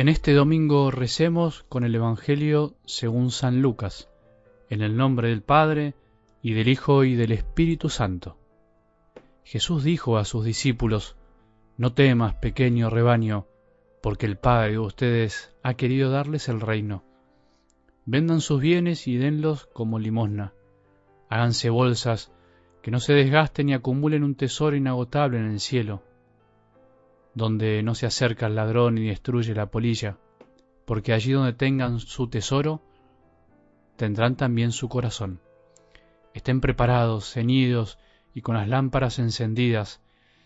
En este domingo recemos con el Evangelio según San Lucas, en el nombre del Padre, y del Hijo, y del Espíritu Santo. Jesús dijo a sus discípulos, No temas, pequeño rebaño, porque el Padre de ustedes ha querido darles el reino. Vendan sus bienes y denlos como limosna. Háganse bolsas que no se desgasten y acumulen un tesoro inagotable en el cielo donde no se acerca el ladrón y destruye la polilla, porque allí donde tengan su tesoro, tendrán también su corazón. Estén preparados, ceñidos y con las lámparas encendidas,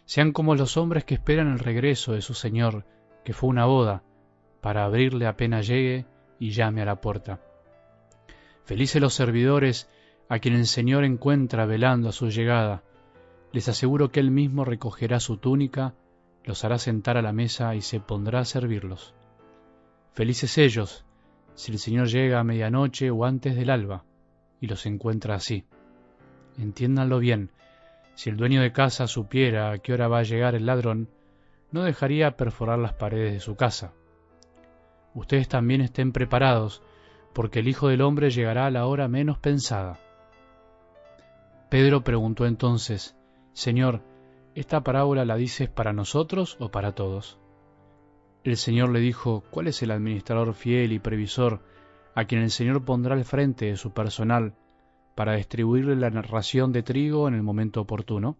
sean como los hombres que esperan el regreso de su Señor, que fue una boda, para abrirle apenas llegue y llame a la puerta. Felices los servidores a quien el Señor encuentra velando a su llegada. Les aseguro que Él mismo recogerá su túnica los hará sentar a la mesa y se pondrá a servirlos. Felices ellos, si el Señor llega a medianoche o antes del alba, y los encuentra así. Entiéndanlo bien, si el dueño de casa supiera a qué hora va a llegar el ladrón, no dejaría perforar las paredes de su casa. Ustedes también estén preparados, porque el Hijo del Hombre llegará a la hora menos pensada. Pedro preguntó entonces, Señor, ¿Esta parábola la dices para nosotros o para todos? El Señor le dijo, ¿cuál es el administrador fiel y previsor a quien el Señor pondrá al frente de su personal para distribuirle la narración de trigo en el momento oportuno?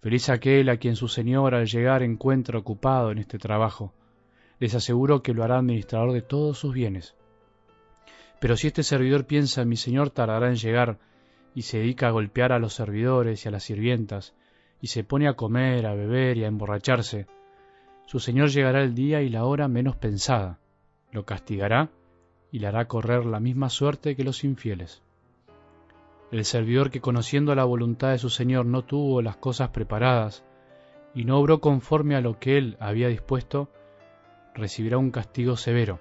Feliz aquel a quien su Señor al llegar encuentra ocupado en este trabajo. Les aseguro que lo hará administrador de todos sus bienes. Pero si este servidor piensa mi Señor tardará en llegar y se dedica a golpear a los servidores y a las sirvientas, y se pone a comer, a beber y a emborracharse, su Señor llegará el día y la hora menos pensada, lo castigará y le hará correr la misma suerte que los infieles. El servidor que conociendo la voluntad de su Señor no tuvo las cosas preparadas y no obró conforme a lo que él había dispuesto, recibirá un castigo severo,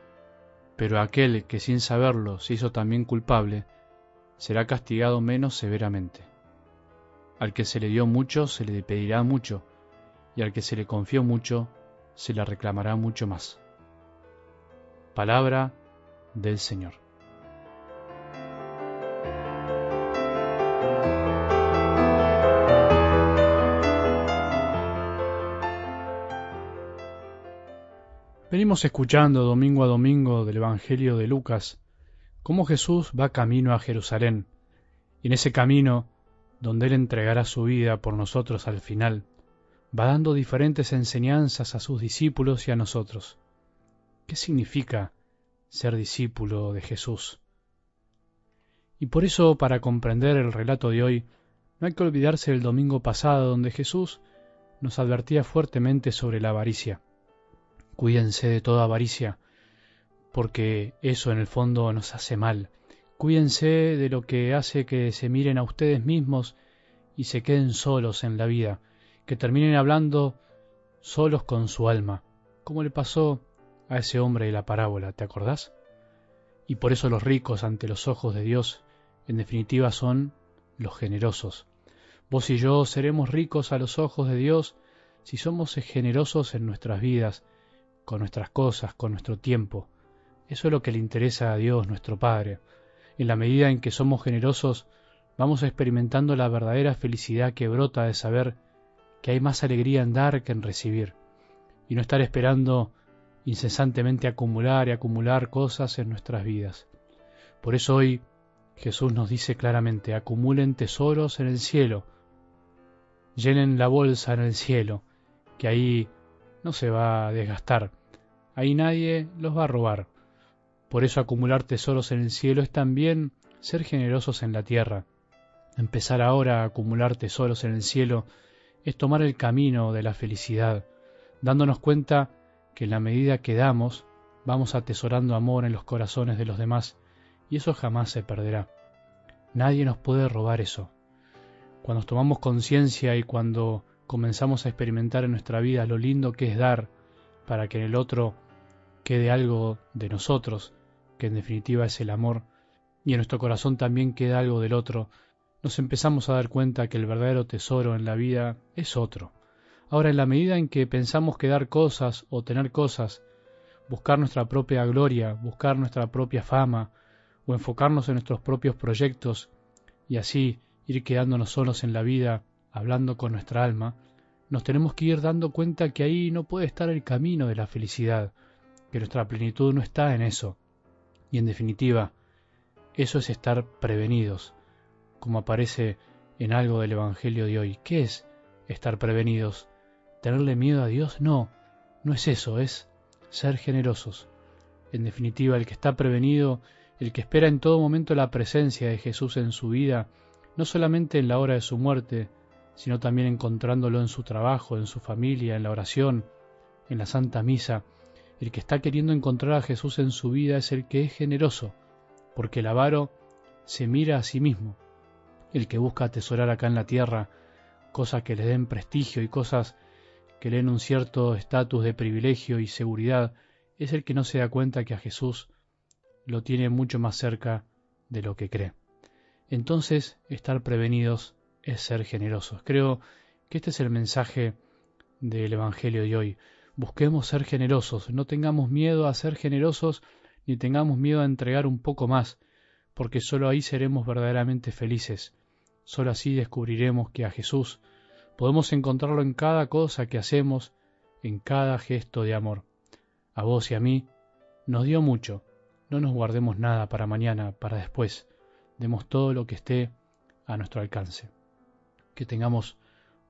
pero aquel que sin saberlo se hizo también culpable, será castigado menos severamente. Al que se le dio mucho se le pedirá mucho, y al que se le confió mucho se le reclamará mucho más. Palabra del Señor. Venimos escuchando domingo a domingo del Evangelio de Lucas cómo Jesús va camino a Jerusalén, y en ese camino donde Él entregará su vida por nosotros al final, va dando diferentes enseñanzas a sus discípulos y a nosotros. ¿Qué significa ser discípulo de Jesús? Y por eso, para comprender el relato de hoy, no hay que olvidarse del domingo pasado donde Jesús nos advertía fuertemente sobre la avaricia. Cuídense de toda avaricia, porque eso en el fondo nos hace mal, Cuídense de lo que hace que se miren a ustedes mismos y se queden solos en la vida, que terminen hablando solos con su alma, como le pasó a ese hombre de la parábola, ¿te acordás? Y por eso los ricos ante los ojos de Dios, en definitiva, son los generosos. Vos y yo seremos ricos a los ojos de Dios si somos generosos en nuestras vidas, con nuestras cosas, con nuestro tiempo. Eso es lo que le interesa a Dios, nuestro Padre. En la medida en que somos generosos, vamos experimentando la verdadera felicidad que brota de saber que hay más alegría en dar que en recibir, y no estar esperando incesantemente acumular y acumular cosas en nuestras vidas. Por eso hoy Jesús nos dice claramente, acumulen tesoros en el cielo, llenen la bolsa en el cielo, que ahí no se va a desgastar, ahí nadie los va a robar. Por eso acumular tesoros en el cielo es también ser generosos en la tierra. Empezar ahora a acumular tesoros en el cielo es tomar el camino de la felicidad, dándonos cuenta que en la medida que damos, vamos atesorando amor en los corazones de los demás, y eso jamás se perderá. Nadie nos puede robar eso. Cuando tomamos conciencia y cuando comenzamos a experimentar en nuestra vida lo lindo que es dar para que en el otro quede algo de nosotros, que en definitiva es el amor, y en nuestro corazón también queda algo del otro, nos empezamos a dar cuenta que el verdadero tesoro en la vida es otro. Ahora, en la medida en que pensamos que dar cosas o tener cosas buscar nuestra propia gloria, buscar nuestra propia fama, o enfocarnos en nuestros propios proyectos y así ir quedándonos solos en la vida, hablando con nuestra alma, nos tenemos que ir dando cuenta que ahí no puede estar el camino de la felicidad, que nuestra plenitud no está en eso. Y en definitiva, eso es estar prevenidos, como aparece en algo del Evangelio de hoy. ¿Qué es estar prevenidos? ¿Tenerle miedo a Dios? No, no es eso, es ser generosos. En definitiva, el que está prevenido, el que espera en todo momento la presencia de Jesús en su vida, no solamente en la hora de su muerte, sino también encontrándolo en su trabajo, en su familia, en la oración, en la Santa Misa. El que está queriendo encontrar a Jesús en su vida es el que es generoso, porque el avaro se mira a sí mismo. El que busca atesorar acá en la tierra cosas que le den prestigio y cosas que le den un cierto estatus de privilegio y seguridad, es el que no se da cuenta que a Jesús lo tiene mucho más cerca de lo que cree. Entonces, estar prevenidos es ser generosos. Creo que este es el mensaje del Evangelio de hoy. Busquemos ser generosos, no tengamos miedo a ser generosos ni tengamos miedo a entregar un poco más, porque sólo ahí seremos verdaderamente felices. Sólo así descubriremos que a Jesús podemos encontrarlo en cada cosa que hacemos, en cada gesto de amor. A vos y a mí nos dio mucho. No nos guardemos nada para mañana, para después. Demos todo lo que esté a nuestro alcance que tengamos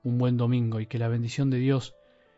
un buen domingo y que la bendición de Dios,